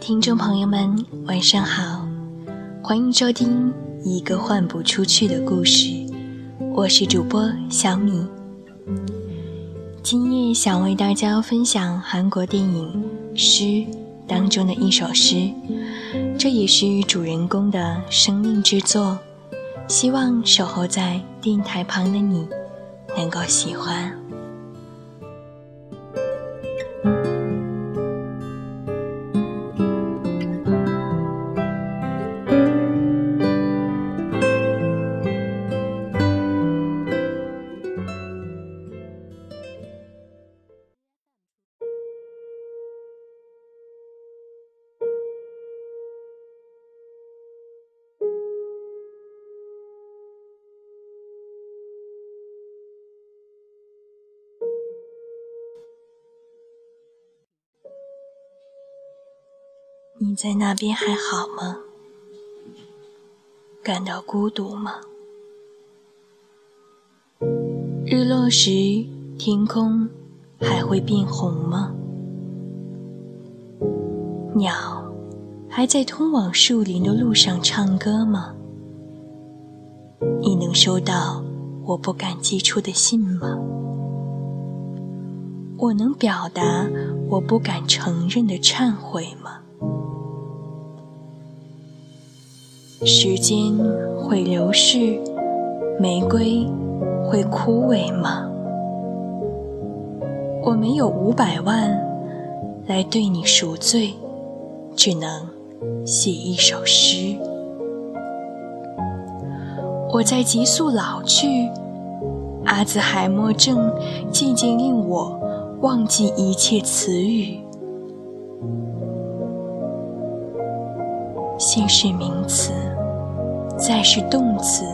听众朋友们，晚上好，欢迎收听一个换不出去的故事，我是主播小米。今夜想为大家分享韩国电影《诗》当中的一首诗，这也是主人公的生命之作，希望守候在电台旁的你能够喜欢。在那边还好吗？感到孤独吗？日落时，天空还会变红吗？鸟还在通往树林的路上唱歌吗？你能收到我不敢寄出的信吗？我能表达我不敢承认的忏悔吗？时间会流逝，玫瑰会枯萎吗？我没有五百万来对你赎罪，只能写一首诗。我在急速老去，阿兹海默症渐渐令我忘记一切词语。先是名词，再是动词，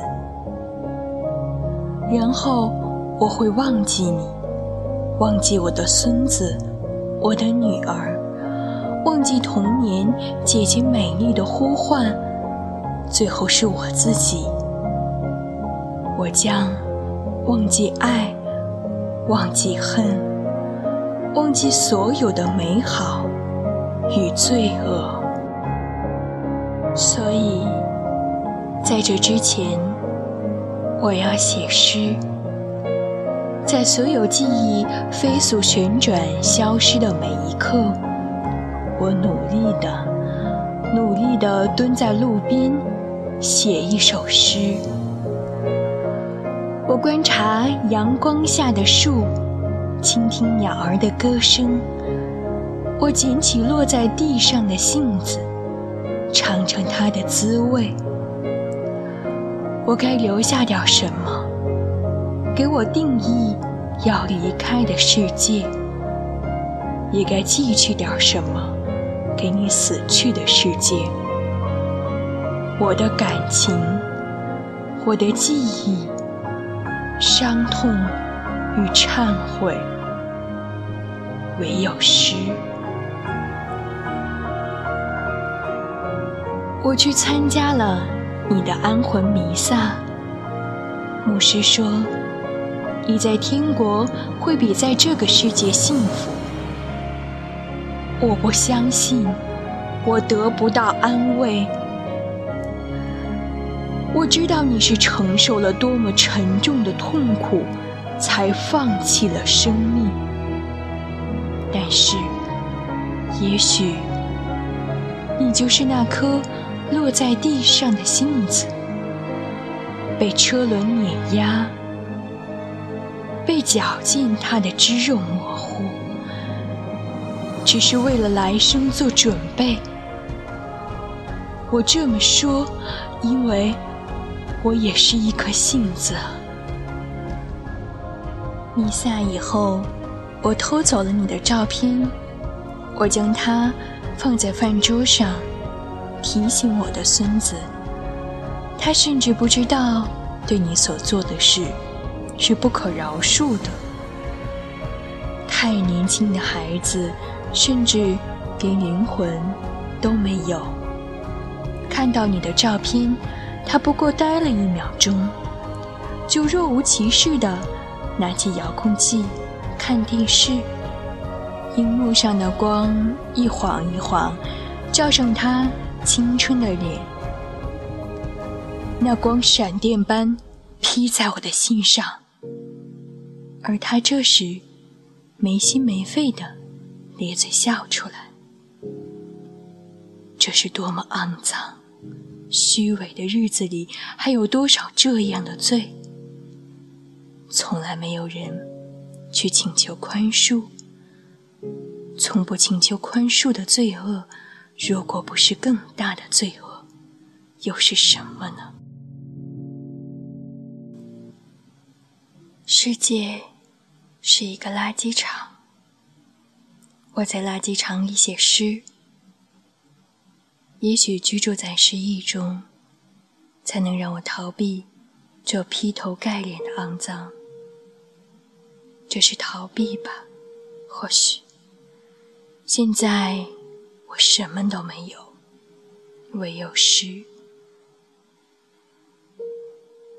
然后我会忘记你，忘记我的孙子，我的女儿，忘记童年姐姐美丽的呼唤，最后是我自己。我将忘记爱，忘记恨，忘记所有的美好与罪恶。所以，在这之前，我要写诗。在所有记忆飞速旋转、消失的每一刻，我努力的、努力的蹲在路边，写一首诗。我观察阳光下的树，倾听鸟儿的歌声。我捡起落在地上的杏子。尝尝它的滋味。我该留下点什么？给我定义要离开的世界。也该寄去点什么，给你死去的世界。我的感情，我的记忆，伤痛与忏悔，唯有诗。我去参加了你的安魂弥撒。牧师说，你在天国会比在这个世界幸福。我不相信，我得不到安慰。我知道你是承受了多么沉重的痛苦，才放弃了生命。但是，也许你就是那颗。落在地上的杏子，被车轮碾压，被绞尽它的肌肉模糊，只是为了来生做准备。我这么说，因为我也是一颗杏子。弥撒以后，我偷走了你的照片，我将它放在饭桌上。提醒我的孙子，他甚至不知道对你所做的事是不可饶恕的。太年轻的孩子，甚至连灵魂都没有。看到你的照片，他不过呆了一秒钟，就若无其事地拿起遥控器看电视。荧幕上的光一晃一晃。照上他青春的脸。那光闪电般劈在我的心上，而他这时没心没肺的咧嘴笑出来。这是多么肮脏、虚伪的日子里，还有多少这样的罪？从来没有人去请求宽恕，从不请求宽恕的罪恶，如果不是更大的罪恶，又是什么呢？世界是一个垃圾场，我在垃圾场里写诗。也许居住在诗意中，才能让我逃避这劈头盖脸的肮脏。这是逃避吧？或许。现在我什么都没有，唯有诗。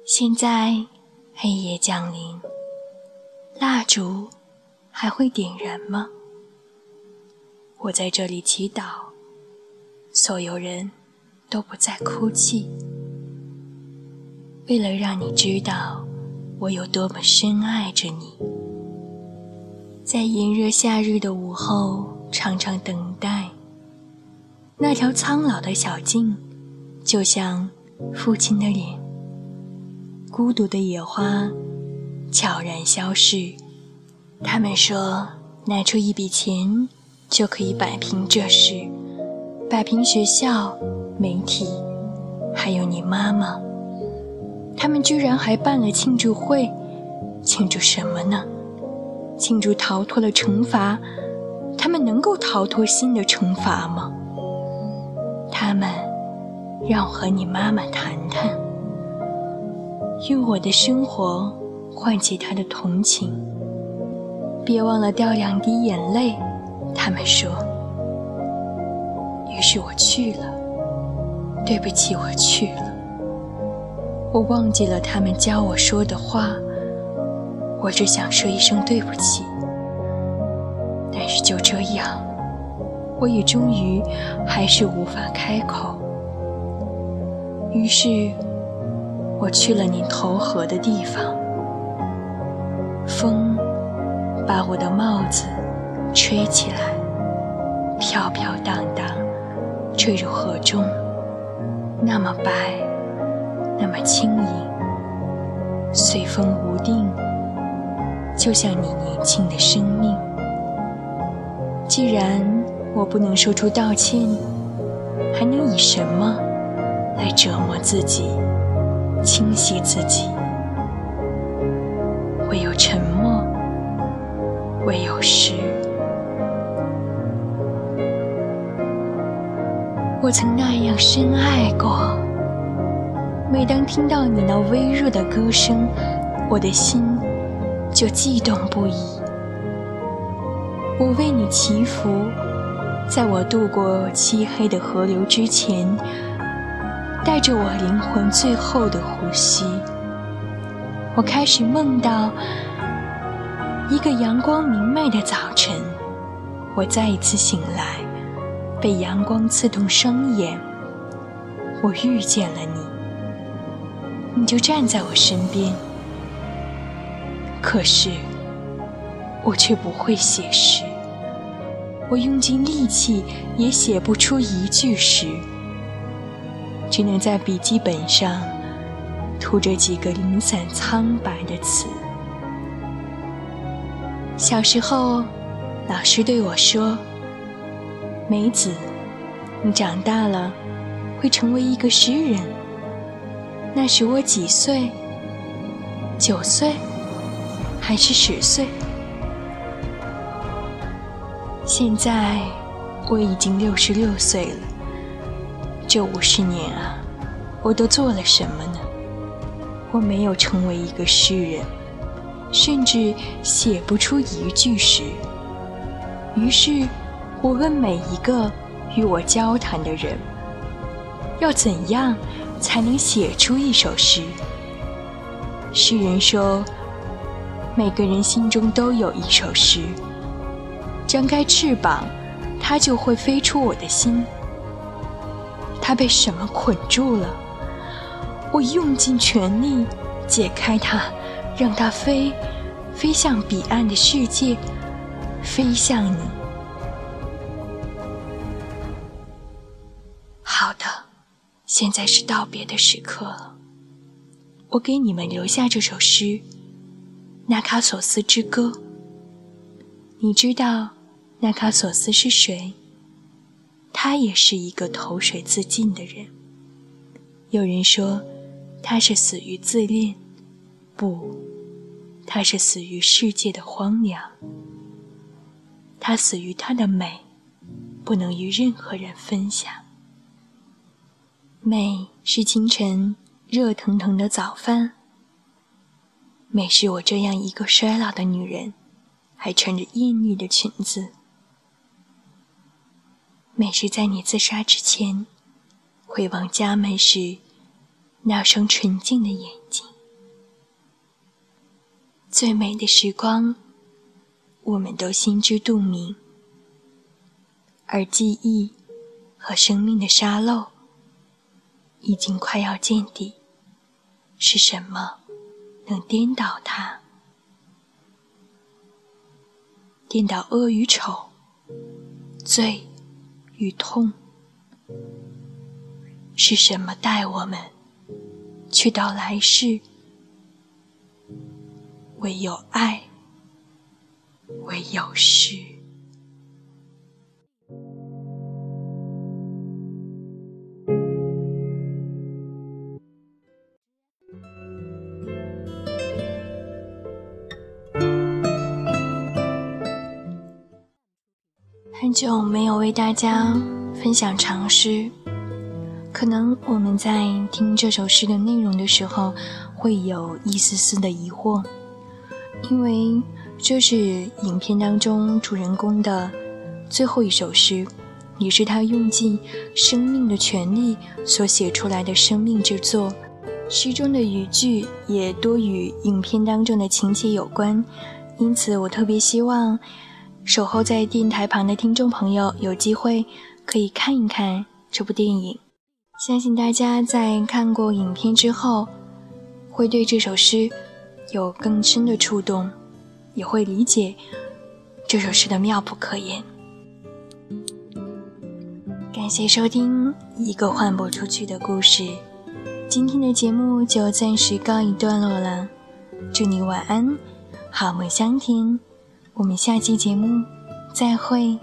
现在黑夜降临，蜡烛还会点燃吗？我在这里祈祷，所有人都不再哭泣，为了让你知道我有多么深爱着你。在炎热夏日的午后，常常等待那条苍老的小径，就像父亲的脸。孤独的野花悄然消逝。他们说，拿出一笔钱就可以摆平这事，摆平学校、媒体，还有你妈妈。他们居然还办了庆祝会，庆祝什么呢？庆祝逃脱了惩罚。他们能够逃脱新的惩罚吗？他们让我和你妈妈谈谈。用我的生活唤起他的同情，别忘了掉两滴眼泪。他们说。于是我去了。对不起，我去了。我忘记了他们教我说的话。我只想说一声对不起。但是就这样，我也终于还是无法开口。于是。我去了你投河的地方，风把我的帽子吹起来，飘飘荡荡，坠入河中，那么白，那么轻盈，随风无定，就像你年轻的生命。既然我不能说出道歉，还能以什么来折磨自己？清洗自己，唯有沉默，唯有诗。我曾那样深爱过，每当听到你那微弱的歌声，我的心就悸动不已。我为你祈福，在我渡过漆黑的河流之前。带着我灵魂最后的呼吸，我开始梦到一个阳光明媚的早晨，我再一次醒来，被阳光刺痛双眼，我遇见了你，你就站在我身边，可是我却不会写诗，我用尽力气也写不出一句诗。只能在笔记本上涂着几个零散苍白的词。小时候，老师对我说：“梅子，你长大了会成为一个诗人。”那时我几岁？九岁，还是十岁？现在我已经六十六岁了。这五十年啊，我都做了什么呢？我没有成为一个诗人，甚至写不出一句诗。于是，我问每一个与我交谈的人：要怎样才能写出一首诗？诗人说：每个人心中都有一首诗，张开翅膀，它就会飞出我的心。它被什么捆住了。我用尽全力解开它，让它飞，飞向彼岸的世界，飞向你。好的，现在是道别的时刻了。我给你们留下这首诗《纳卡索斯之歌》。你知道纳卡索斯是谁？他也是一个投水自尽的人。有人说他是死于自恋，不，他是死于世界的荒凉。他死于他的美，不能与任何人分享。美是清晨热腾腾的早饭。美是我这样一个衰老的女人。还穿着艳丽的裙子。美是在你自杀之前，回望家门时那双纯净的眼睛。最美的时光，我们都心知肚明。而记忆和生命的沙漏已经快要见底。是什么能颠倒它？颠倒恶与丑，罪与痛，是什么带我们去到来世？唯有爱，唯有诗。久没有为大家分享长诗，可能我们在听这首诗的内容的时候，会有一丝丝的疑惑，因为这是影片当中主人公的最后一首诗，也是他用尽生命的全力所写出来的生命之作。诗中的语句也多与影片当中的情节有关，因此我特别希望。守候在电台旁的听众朋友，有机会可以看一看这部电影。相信大家在看过影片之后，会对这首诗有更深的触动，也会理解这首诗的妙不可言。感谢收听一个换不出去的故事，今天的节目就暂时告一段落了。祝你晚安，好梦香甜。我们下期节目再会。